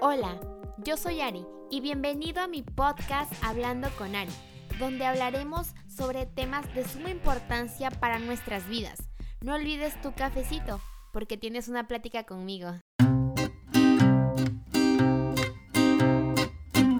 Hola, yo soy Ari y bienvenido a mi podcast Hablando con Ari, donde hablaremos sobre temas de suma importancia para nuestras vidas. No olvides tu cafecito, porque tienes una plática conmigo.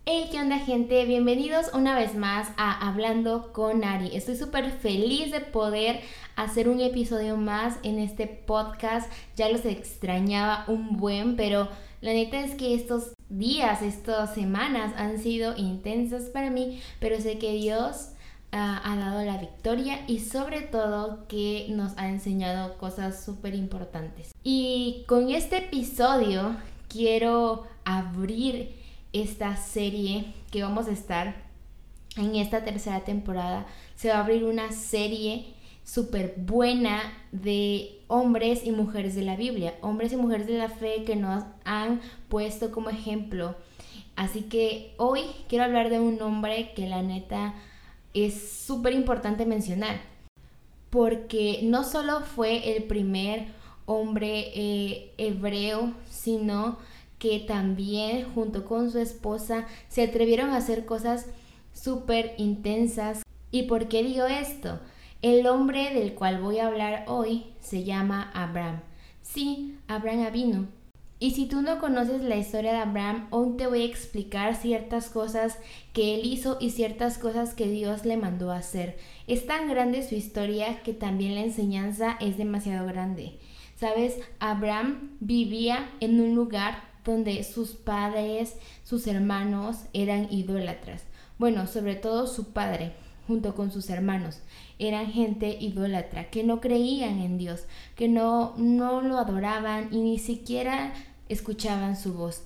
Hey, ¿qué onda gente? Bienvenidos una vez más a Hablando con Ari. Estoy súper feliz de poder hacer un episodio más en este podcast. Ya los extrañaba un buen, pero la neta es que estos días, estas semanas han sido intensas para mí, pero sé que Dios ah, ha dado la victoria y sobre todo que nos ha enseñado cosas súper importantes. Y con este episodio quiero abrir esta serie que vamos a estar en esta tercera temporada. Se va a abrir una serie súper buena de hombres y mujeres de la Biblia, hombres y mujeres de la fe que nos han puesto como ejemplo. Así que hoy quiero hablar de un hombre que la neta es súper importante mencionar, porque no solo fue el primer hombre eh, hebreo, sino que también junto con su esposa se atrevieron a hacer cosas súper intensas. ¿Y por qué digo esto? El hombre del cual voy a hablar hoy se llama Abraham. Sí, Abraham Avino. Y si tú no conoces la historia de Abraham, hoy te voy a explicar ciertas cosas que él hizo y ciertas cosas que Dios le mandó a hacer. Es tan grande su historia que también la enseñanza es demasiado grande. Sabes, Abraham vivía en un lugar donde sus padres, sus hermanos eran idólatras. Bueno, sobre todo su padre junto con sus hermanos. Eran gente idólatra, que no creían en Dios, que no, no lo adoraban y ni siquiera escuchaban su voz.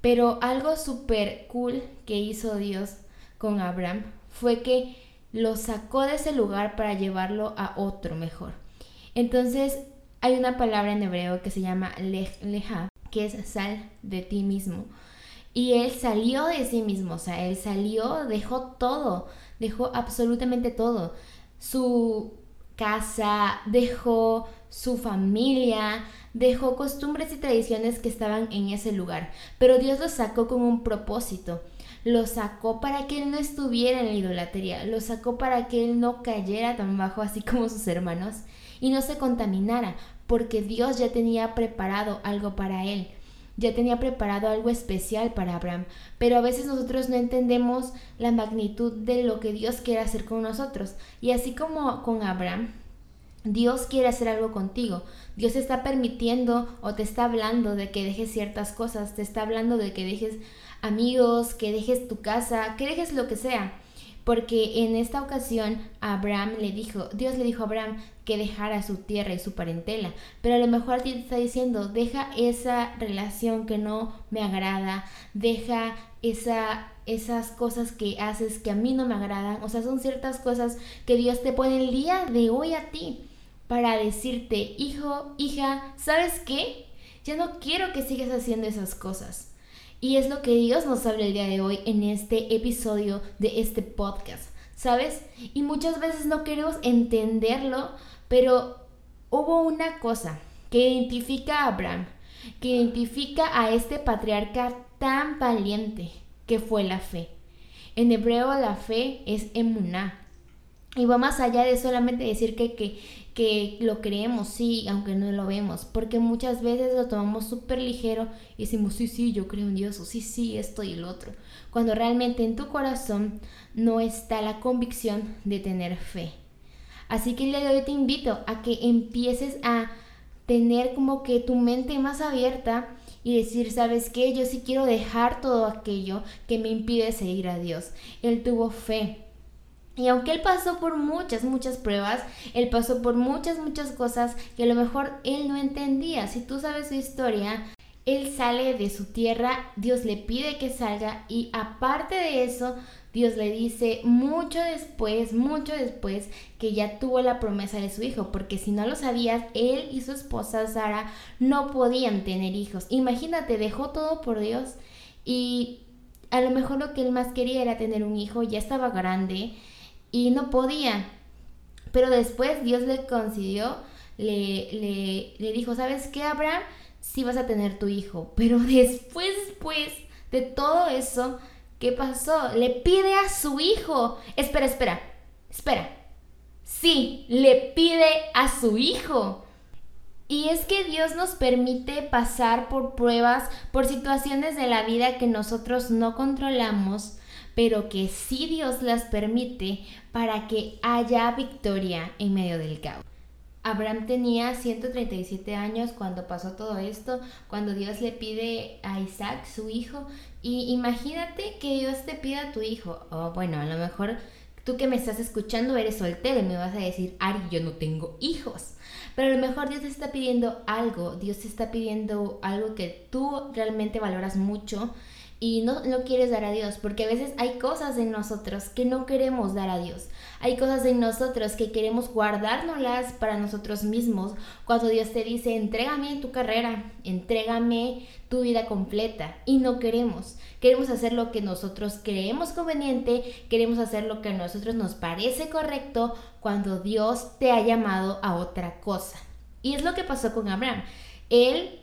Pero algo súper cool que hizo Dios con Abraham fue que lo sacó de ese lugar para llevarlo a otro mejor. Entonces hay una palabra en hebreo que se llama leja, que es sal de ti mismo. Y él salió de sí mismo, o sea, él salió, dejó todo, dejó absolutamente todo. Su casa, dejó su familia, dejó costumbres y tradiciones que estaban en ese lugar. Pero Dios lo sacó con un propósito. Lo sacó para que él no estuviera en la idolatría, lo sacó para que él no cayera tan bajo así como sus hermanos y no se contaminara, porque Dios ya tenía preparado algo para él ya tenía preparado algo especial para Abraham, pero a veces nosotros no entendemos la magnitud de lo que Dios quiere hacer con nosotros. Y así como con Abraham, Dios quiere hacer algo contigo. Dios está permitiendo o te está hablando de que dejes ciertas cosas, te está hablando de que dejes amigos, que dejes tu casa, que dejes lo que sea. Porque en esta ocasión Abraham le dijo, Dios le dijo a Abraham que dejara su tierra y su parentela, pero a lo mejor te está diciendo, deja esa relación que no me agrada, deja esa, esas cosas que haces que a mí no me agradan, o sea, son ciertas cosas que Dios te pone el día de hoy a ti para decirte, hijo, hija, ¿sabes qué? Ya no quiero que sigas haciendo esas cosas. Y es lo que Dios nos habla el día de hoy en este episodio de este podcast, ¿sabes? Y muchas veces no queremos entenderlo, pero hubo una cosa que identifica a Abraham, que identifica a este patriarca tan valiente que fue la fe. En hebreo la fe es emuná. Y va más allá de solamente decir que, que, que lo creemos, sí, aunque no lo vemos, porque muchas veces lo tomamos súper ligero y decimos, sí, sí, yo creo en Dios, o sí, sí, esto y el otro, cuando realmente en tu corazón no está la convicción de tener fe. Así que el día de hoy te invito a que empieces a tener como que tu mente más abierta y decir, ¿sabes qué? Yo sí quiero dejar todo aquello que me impide seguir a Dios. Él tuvo fe, y aunque él pasó por muchas, muchas pruebas, él pasó por muchas, muchas cosas que a lo mejor él no entendía. Si tú sabes su historia, él sale de su tierra, Dios le pide que salga y aparte de eso, Dios le dice mucho después, mucho después, que ya tuvo la promesa de su hijo, porque si no lo sabías, él y su esposa Sara no podían tener hijos. Imagínate, dejó todo por Dios y a lo mejor lo que él más quería era tener un hijo, ya estaba grande y no podía. Pero después Dios le concedió, le, le, le dijo, ¿sabes qué, Abraham? sí vas a tener tu hijo. Pero después, después de todo eso, ¿qué pasó? Le pide a su hijo. Espera, espera, espera. Sí, le pide a su hijo. Y es que Dios nos permite pasar por pruebas, por situaciones de la vida que nosotros no controlamos, pero que sí Dios las permite para que haya victoria en medio del caos. Abraham tenía 137 años cuando pasó todo esto, cuando Dios le pide a Isaac, su hijo, y imagínate que Dios te pida a tu hijo, o bueno, a lo mejor tú que me estás escuchando eres soltero y me vas a decir, Ari, yo no tengo hijos. Pero a lo mejor Dios te está pidiendo algo, Dios te está pidiendo algo que tú realmente valoras mucho y no lo quieres dar a Dios, porque a veces hay cosas en nosotros que no queremos dar a Dios. Hay cosas en nosotros que queremos guardárnoslas para nosotros mismos. Cuando Dios te dice, entrégame tu carrera, entrégame tu vida completa. Y no queremos. Queremos hacer lo que nosotros creemos conveniente, queremos hacer lo que a nosotros nos parece correcto cuando Dios te ha llamado a otra cosa. Y es lo que pasó con Abraham. Él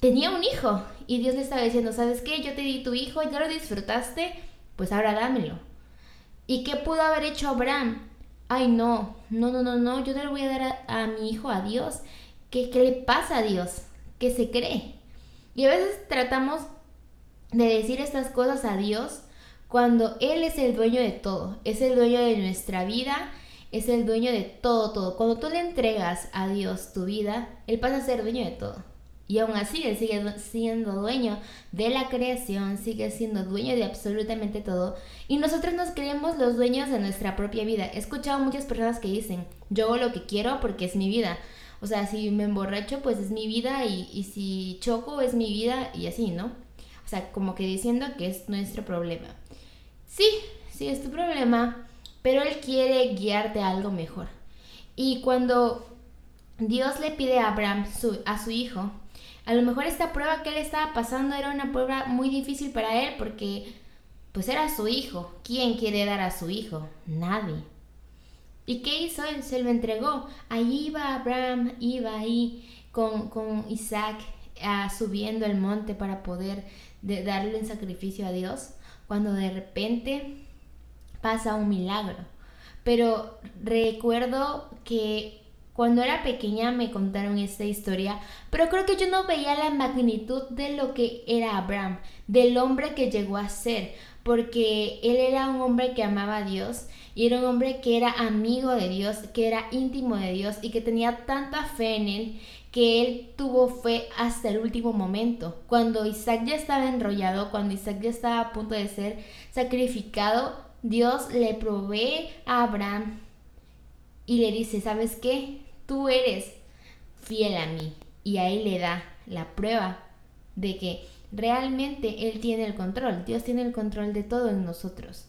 tenía un hijo y Dios le estaba diciendo, ¿sabes qué? Yo te di tu hijo, ya lo disfrutaste, pues ahora dámelo. ¿Y qué pudo haber hecho Abraham? Ay, no, no, no, no, no, yo no le voy a dar a, mi hijo a Dios. ¿Qué, ¿Qué le pasa a Dios? ¿Qué se cree? Y a veces tratamos de decir estas cosas a Dios cuando Él es el dueño de todo, es el dueño de nuestra vida, es el dueño de todo, todo. Cuando tú le entregas a Dios tu vida, Él pasa a ser dueño de todo. Y aún así, Él sigue siendo dueño de la creación, sigue siendo dueño de absolutamente todo. Y nosotros nos creemos los dueños de nuestra propia vida. He escuchado muchas personas que dicen, yo hago lo que quiero porque es mi vida. O sea, si me emborracho, pues es mi vida y, y si choco, es mi vida y así, ¿no? O sea, como que diciendo que es nuestro problema. Sí, sí es tu problema, pero Él quiere guiarte a algo mejor. Y cuando Dios le pide a Abraham, a su hijo, a lo mejor esta prueba que él estaba pasando era una prueba muy difícil para él porque pues era su hijo. ¿Quién quiere dar a su hijo? Nadie. ¿Y qué hizo él? Se lo entregó. Ahí iba Abraham, iba ahí con, con Isaac subiendo el monte para poder darle un sacrificio a Dios, cuando de repente pasa un milagro. Pero recuerdo que cuando era pequeña me contaron esta historia, pero creo que yo no veía la magnitud de lo que era Abraham, del hombre que llegó a ser, porque él era un hombre que amaba a Dios y era un hombre que era amigo de Dios, que era íntimo de Dios y que tenía tanta fe en él que él tuvo fe hasta el último momento. Cuando Isaac ya estaba enrollado, cuando Isaac ya estaba a punto de ser sacrificado, Dios le provee a Abraham y le dice, ¿sabes qué? tú eres fiel a mí. Y ahí le da la prueba de que realmente Él tiene el control, Dios tiene el control de todo en nosotros.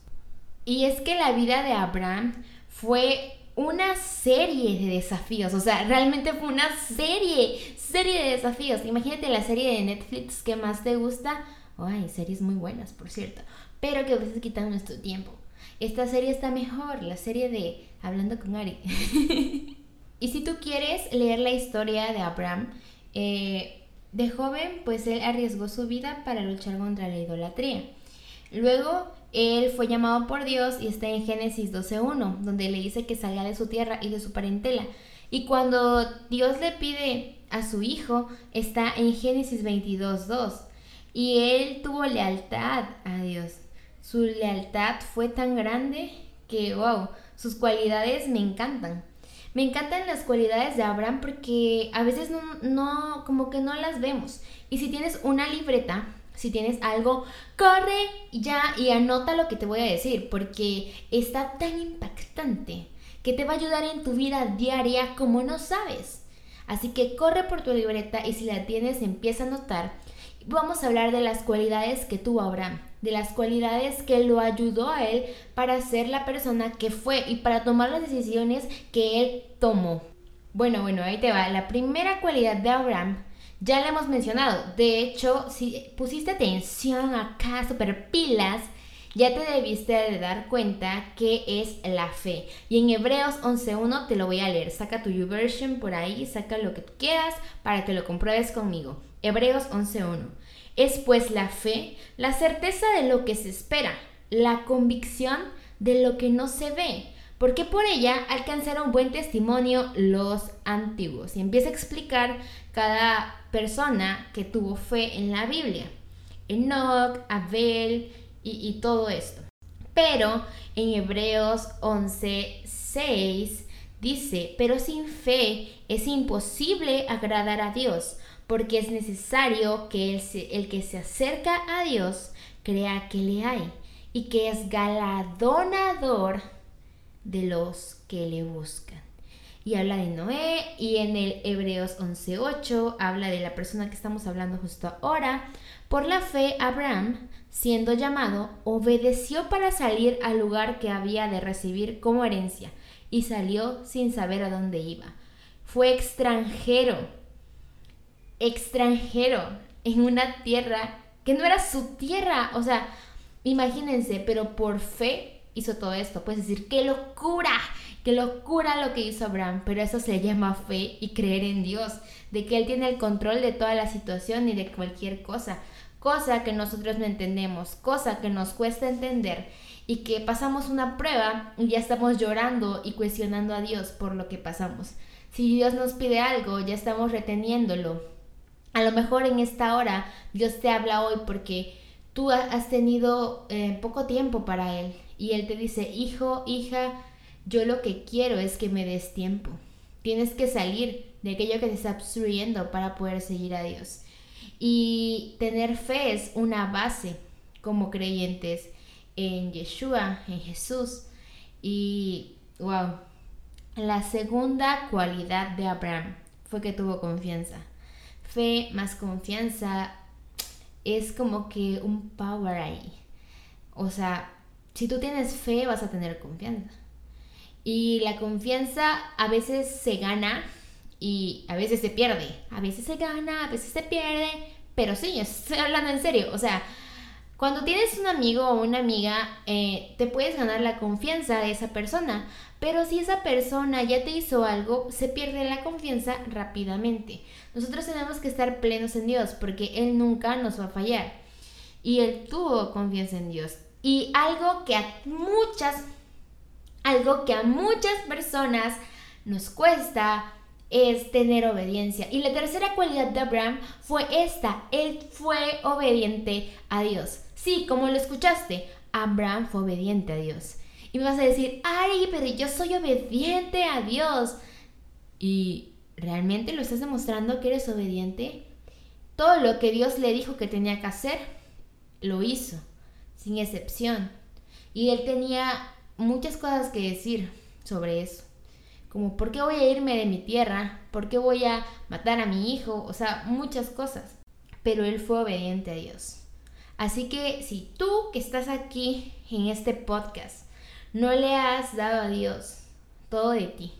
Y es que la vida de Abraham fue una serie de desafíos, o sea, realmente fue una serie, serie de desafíos. Imagínate la serie de Netflix que más te gusta. Ay, series muy buenas, por cierto, pero que a veces quitan nuestro tiempo. Esta serie está mejor, la serie de Hablando con Ari. Y si tú quieres leer la historia de Abraham, eh, de joven, pues él arriesgó su vida para luchar contra la idolatría. Luego, él fue llamado por Dios y está en Génesis 12.1, donde le dice que salga de su tierra y de su parentela. Y cuando Dios le pide a su hijo, está en Génesis 22.2. Y él tuvo lealtad a Dios. Su lealtad fue tan grande que, wow, sus cualidades me encantan. Me encantan las cualidades de Abraham porque a veces no, como que no las vemos. Y si tienes una libreta, si tienes algo, corre ya y anota lo que te voy a decir porque está tan impactante que te va a ayudar en tu vida diaria como no sabes. Así que corre por tu libreta y si la tienes empieza a anotar. Vamos a hablar de las cualidades que tuvo Abraham de las cualidades que lo ayudó a él para ser la persona que fue y para tomar las decisiones que él tomó. Bueno, bueno, ahí te va. La primera cualidad de Abraham ya la hemos mencionado. De hecho, si pusiste atención acá, super pilas, ya te debiste de dar cuenta que es la fe. Y en Hebreos 11.1 te lo voy a leer. Saca tu YouVersion por ahí, saca lo que quieras para que lo compruebes conmigo. Hebreos 11.1. Es pues la fe, la certeza de lo que se espera, la convicción de lo que no se ve, porque por ella alcanzaron buen testimonio los antiguos. Y empieza a explicar cada persona que tuvo fe en la Biblia. Enoch, Abel y, todo esto. Pero en Hebreos 11.6 dice, pero sin fe es imposible agradar a Dios, porque es necesario que el, que se acerca a Dios crea que le hay y que es galardonador de los que le buscan. Y habla de Noé y en el Hebreos 11.8 habla de la persona que estamos hablando justo ahora. Por la fe, Abraham, siendo llamado, obedeció para salir al lugar que había de recibir como herencia y salió sin saber a dónde iba. Fue extranjero, extranjero en una tierra que no era su tierra. O sea, imagínense, pero por fe hizo todo esto. Puedes decir, qué locura, qué locura lo que hizo Abraham, pero eso se llama fe y creer en Dios, de que Él tiene el control de toda la situación y de cualquier cosa, cosa que nosotros no entendemos, cosa que nos cuesta entender y que pasamos una prueba y ya estamos llorando y cuestionando a Dios por lo que pasamos. Si Dios nos pide algo, ya estamos reteniéndolo. A lo mejor en esta hora Dios te habla hoy porque tú has tenido eh, poco tiempo para Él y Él te dice, hijo, hija, yo lo que quiero es que me des tiempo. Tienes que salir de aquello que te está obstruyendo para poder seguir a Dios. Y tener fe es una base como creyentes en Yeshua, en Jesús. Y, wow, la segunda cualidad de Abraham fue que tuvo confianza. Fe más confianza es como que un power ahí. O sea, si tú tienes fe, vas a tener confianza. Y la confianza a veces se gana y a veces se pierde. A veces se gana, a veces se pierde. Pero sí, estoy hablando en serio. O sea, cuando tienes un amigo o una amiga, eh, te puedes ganar la confianza de esa persona. Pero si esa persona ya te hizo algo, se pierde la confianza rápidamente. Nosotros tenemos que estar plenos en Dios porque Él nunca nos va a fallar. Y Él tuvo confianza en Dios. Y algo que a muchas, algo que a muchas personas nos cuesta es tener obediencia. Y la tercera cualidad de Abraham fue esta, él fue obediente a Dios. Sí, como lo escuchaste, Abraham fue obediente a Dios. Y me vas a decir, ay, pero yo soy obediente a Dios. ¿Y realmente lo estás demostrando que eres obediente? Todo lo que Dios le dijo que tenía que hacer, lo hizo sin excepción. Y él tenía muchas cosas que decir sobre eso. Como, ¿por qué voy a irme de mi tierra? ¿Por qué voy a matar a mi hijo? O sea, muchas cosas. Pero él fue obediente a Dios. Así que si tú que estás aquí en este podcast no le has dado a Dios todo de ti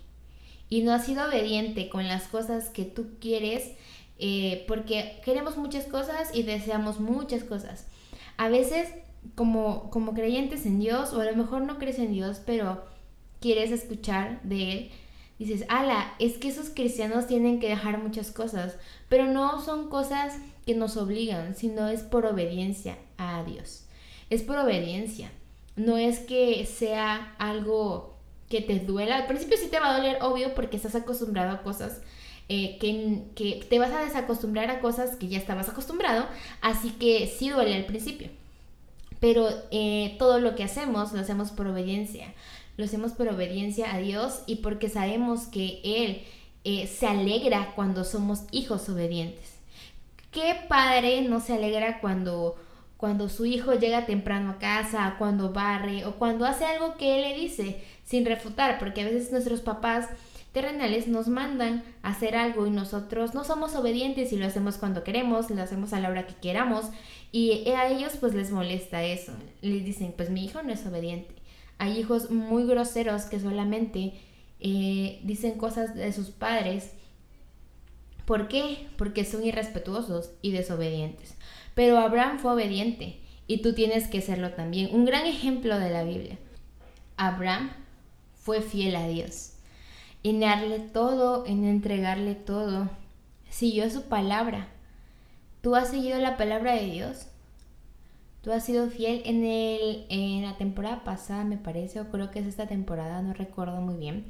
y no has sido obediente con las cosas que tú quieres, eh, porque queremos muchas cosas y deseamos muchas cosas. A veces como, como creyentes en Dios, o a lo mejor no crees en Dios, pero quieres escuchar de Él, dices, ala, es que esos cristianos tienen que dejar muchas cosas, pero no son cosas que nos obligan, sino es por obediencia a Dios. Es por obediencia. No es que sea algo que te duela. Al principio sí te va a doler, obvio, porque estás acostumbrado a cosas eh, que, que te vas a desacostumbrar a cosas que ya estabas acostumbrado. Así que sí duele al principio pero eh, todo lo que hacemos lo hacemos por obediencia. Lo hacemos por obediencia a Dios y porque sabemos que Él eh, se alegra cuando somos hijos obedientes. ¿Qué padre no se alegra cuando, cuando su hijo llega temprano a casa, cuando barre o cuando hace algo que Él le dice sin refutar? Porque a veces nuestros papás terrenales nos mandan a hacer algo y nosotros no somos obedientes y lo hacemos cuando queremos, lo hacemos a la hora que queramos y a ellos pues les molesta eso. Les dicen, pues mi hijo no es obediente. Hay hijos muy groseros que solamente eh, dicen cosas de sus padres. ¿Por qué? Porque son irrespetuosos y desobedientes. Pero Abraham fue obediente y tú tienes que serlo también. Un gran ejemplo de la Biblia. Abraham fue fiel a Dios. En darle todo, en entregarle todo. Siguió su palabra ¿Tú has seguido la palabra de Dios? ¿Tú has sido fiel en, el, en la temporada pasada, me parece, o creo que es esta temporada, no recuerdo muy bien?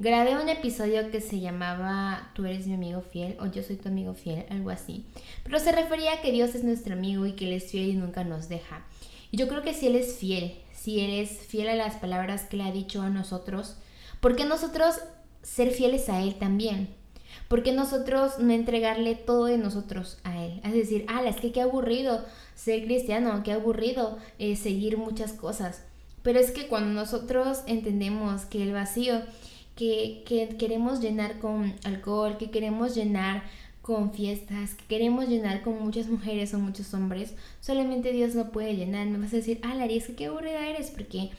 Grabé un episodio que se llamaba Tú eres mi amigo fiel o Yo soy tu amigo fiel, algo así. Pero se refería a que Dios es nuestro amigo y que Él es fiel y nunca nos deja. Y yo creo que si Él es fiel, si eres fiel a las palabras que le ha dicho a nosotros, ¿por qué nosotros ser fieles a Él también? ¿Por qué nosotros no entregarle todo de nosotros a Él? Es decir, ah, es que qué aburrido ser cristiano, qué aburrido eh, seguir muchas cosas. Pero es que cuando nosotros entendemos que el vacío que, que queremos llenar con alcohol, que queremos llenar con fiestas, que queremos llenar con muchas mujeres o muchos hombres, solamente Dios no puede llenar. Me vas a decir, ah, Larry, es que qué aburrida eres, porque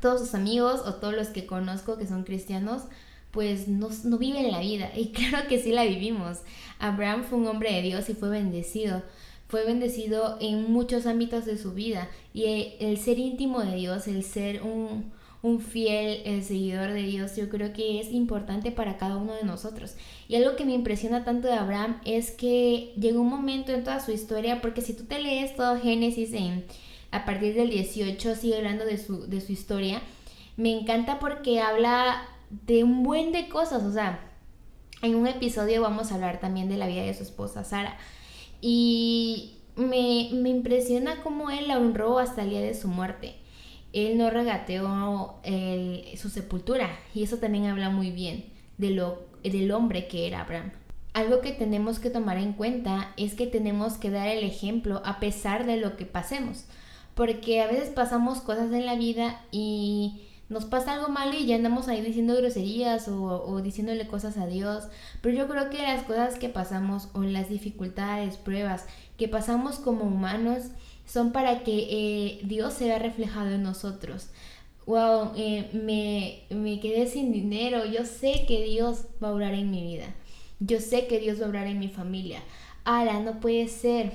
todos sus amigos o todos los que conozco que son cristianos, pues no, no viven la vida. Y claro que sí la vivimos. Abraham fue un hombre de Dios y fue bendecido. Fue bendecido en muchos ámbitos de su vida. Y el ser íntimo de Dios, el ser un, un fiel eh, seguidor de Dios, yo creo que es importante para cada uno de nosotros. Y algo que me impresiona tanto de Abraham es que llegó un momento en toda su historia, porque si tú te lees todo Génesis en, a partir del 18, sigue hablando de su, de su historia, me encanta porque habla de un buen de cosas, o sea, en un episodio vamos a hablar también de la vida de su esposa Sara. Y me, me impresiona cómo él la honró hasta el día de su muerte él no regateó su sepultura y eso también habla muy bien de lo, del hombre que era Abraham. Algo que tenemos que tomar en cuenta es que tenemos que dar el ejemplo a pesar de lo que pasemos, porque a veces pasamos cosas en la vida y nos pasa algo malo y ya andamos ahí diciendo groserías o, diciéndole cosas a Dios. Pero yo creo que las cosas que pasamos o las dificultades, pruebas que pasamos como humanos son para que eh, Dios se vea reflejado en nosotros. Wow, eh, me, me quedé sin dinero. Yo sé que Dios va a obrar en mi vida. Yo sé que Dios va a obrar en mi familia. Ala, no puede ser.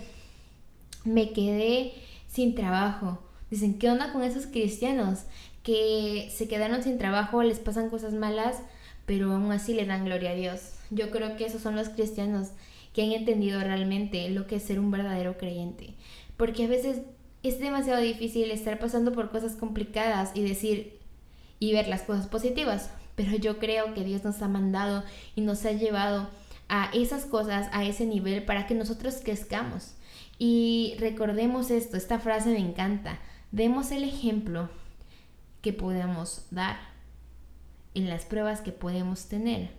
Me quedé sin trabajo. Dicen, ¿qué onda con esos cristianos que se quedaron sin trabajo, les pasan cosas malas, pero aún así le dan gloria a Dios? Yo creo que esos son los cristianos que han entendido realmente lo que es ser un verdadero creyente porque a veces es demasiado difícil estar pasando por cosas complicadas y decir y ver las cosas positivas, pero yo creo que Dios nos ha mandado y nos ha llevado a esas cosas, a ese nivel, para que nosotros crezcamos. Y recordemos esto, esta frase me encanta, demos el ejemplo que podemos dar en las pruebas que podemos tener,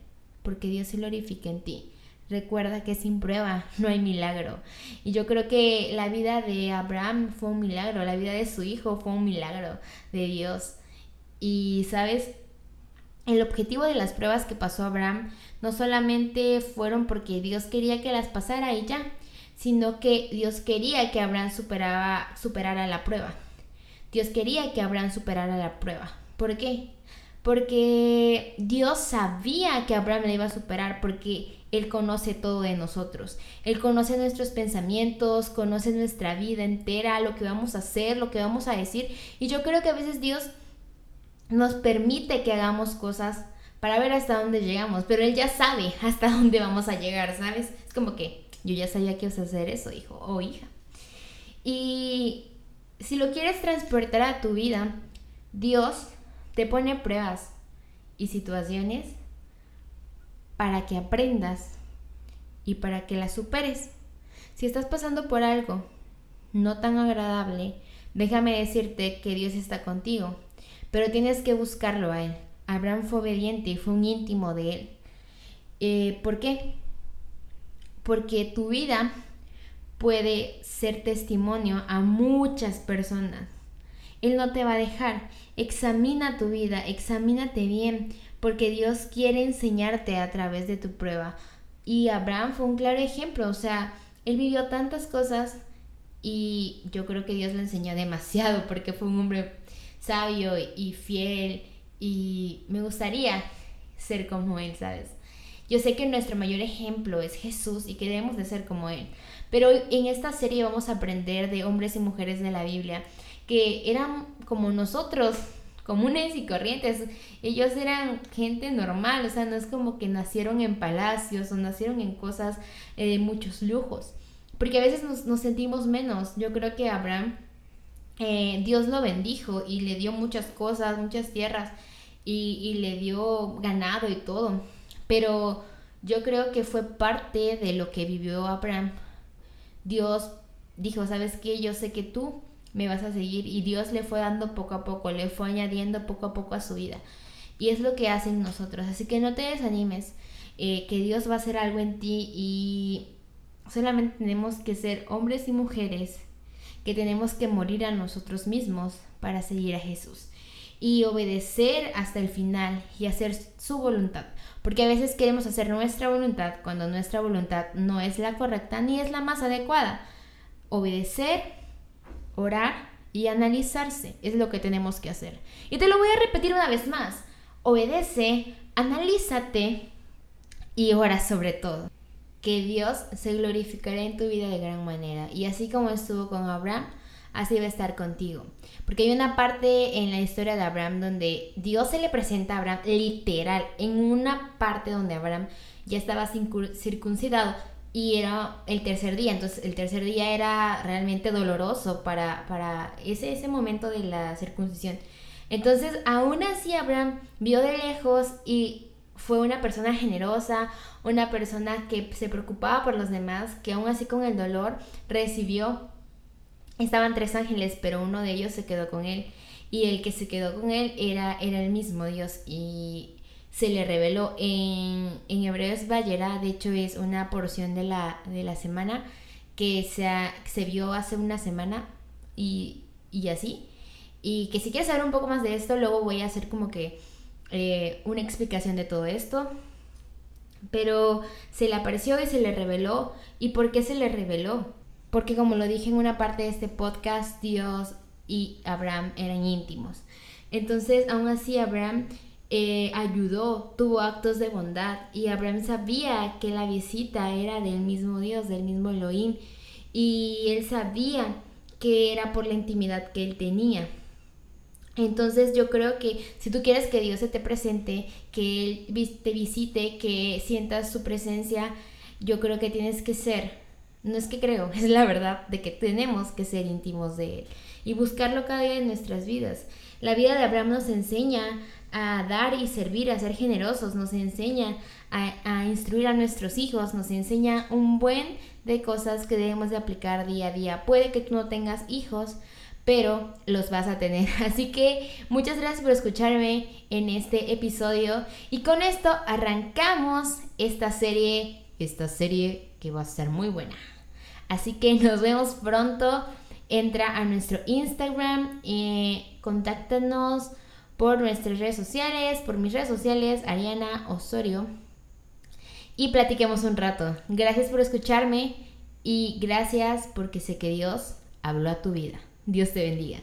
porque Dios se glorifica en ti. Recuerda que sin prueba no hay milagro. Y yo creo que la vida de Abraham fue un milagro, la vida de su hijo fue un milagro de Dios. Y sabes, el objetivo de las pruebas que pasó Abraham no solamente fueron porque Dios quería que las pasara y ya, sino que Dios quería que Abraham superaba, superara la prueba. Dios quería que Abraham superara la prueba. ¿Por qué? Porque Dios sabía que Abraham la iba a superar porque él conoce todo de nosotros. Él conoce nuestros pensamientos, conoce nuestra vida entera, lo que vamos a hacer, lo que vamos a decir. Y yo creo que a veces Dios nos permite que hagamos cosas para ver hasta dónde llegamos, pero Él ya sabe hasta dónde vamos a llegar, ¿sabes? Es como que yo ya sabía que ibas a hacer eso, hijo o hija. Y si lo quieres transportar a tu vida, Dios te pone pruebas y situaciones para que aprendas y para que la superes. Si estás pasando por algo no tan agradable, déjame decirte que Dios está contigo, pero tienes que buscarlo a Él. Abraham fue obediente y fue un íntimo de Él. Eh, ¿Por qué? Porque tu vida puede ser testimonio a muchas personas. Él no te va a dejar. Examina tu vida, examínate bien, porque Dios quiere enseñarte a través de tu prueba. Y Abraham fue un claro ejemplo, o sea, él vivió tantas cosas y yo creo que Dios le enseñó demasiado porque fue un hombre sabio y fiel y me gustaría ser como él, ¿sabes? Yo sé que nuestro mayor ejemplo es Jesús y que debemos de ser como él, pero en esta serie vamos a aprender de hombres y mujeres de la Biblia que eran como nosotros, comunes y corrientes. Ellos eran gente normal, o sea, no es como que nacieron en palacios o nacieron en cosas eh, de muchos lujos. porque a veces nos, sentimos menos. Yo creo que Abraham, eh, Dios lo bendijo y le dio muchas cosas, muchas tierras y, y le dio ganado y todo. Pero yo creo que fue parte de lo que vivió Abraham. Dios dijo, ¿sabes qué? Yo sé que tú me vas a seguir y Dios le fue dando poco a poco, le fue añadiendo poco a poco a su vida. Y es lo que hacen nosotros. Así que no te desanimes, eh, que Dios va a hacer algo en ti y solamente tenemos que ser hombres y mujeres que tenemos que morir a nosotros mismos para seguir a Jesús y obedecer hasta el final y hacer su voluntad. Porque a veces queremos hacer nuestra voluntad cuando nuestra voluntad no es la correcta ni es la más adecuada. Obedecer, orar y analizarse es lo que tenemos que hacer. Y te lo voy a repetir una vez más. Obedece, analízate y ora sobre todo. Que Dios se glorificará en tu vida de gran manera. Y así como estuvo con Abraham, así va a estar contigo. Porque hay una parte en la historia de Abraham donde Dios se le presenta a Abraham literal, en una parte donde Abraham ya estaba circuncidado y era el tercer día. Entonces el tercer día era realmente doloroso para, para ese, ese momento de la circuncisión. Entonces aún así Abraham vio de lejos y fue una persona generosa, una persona que se preocupaba por los demás, que aún así con el dolor recibió Estaban tres ángeles, pero uno de ellos se quedó con él. Y el que se quedó con él era, era el mismo Dios. Y se le reveló en, en Hebreos Ballera, de hecho es una porción de la, de la semana que se, se vio hace una semana y, y, así. Y que si quieres saber un poco más de esto, luego voy a hacer como que eh, una explicación de todo esto. Pero se le apareció y se le reveló. ¿Y por qué se le reveló? Porque como lo dije en una parte de este podcast, Dios y Abraham eran íntimos. Entonces, aún así, Abraham eh, ayudó, tuvo actos de bondad y Abraham sabía que la visita era del mismo Dios, del mismo Elohim. Y él sabía que era por la intimidad que él tenía. Entonces yo creo que si tú quieres que Dios se te presente, que Él te visite, que sientas su presencia, yo creo que tienes que ser no es que creo, es la verdad de que tenemos que ser íntimos de Él y buscarlo cada día en nuestras vidas. La vida de Abraham nos enseña a dar y servir, a ser generosos, nos enseña a, instruir a nuestros hijos, nos enseña un buen de cosas que debemos de aplicar día a día. Puede que tú no tengas hijos, pero los vas a tener. Así que muchas gracias por escucharme en este episodio y con esto arrancamos esta serie, esta serie que va a ser muy buena. Así que nos vemos pronto. Entra a nuestro Instagram, eh, contáctanos por nuestras redes sociales, por mis redes sociales, Ariana Osorio. Y platiquemos un rato. Gracias por escucharme y gracias porque sé que Dios habló a tu vida. Dios te bendiga.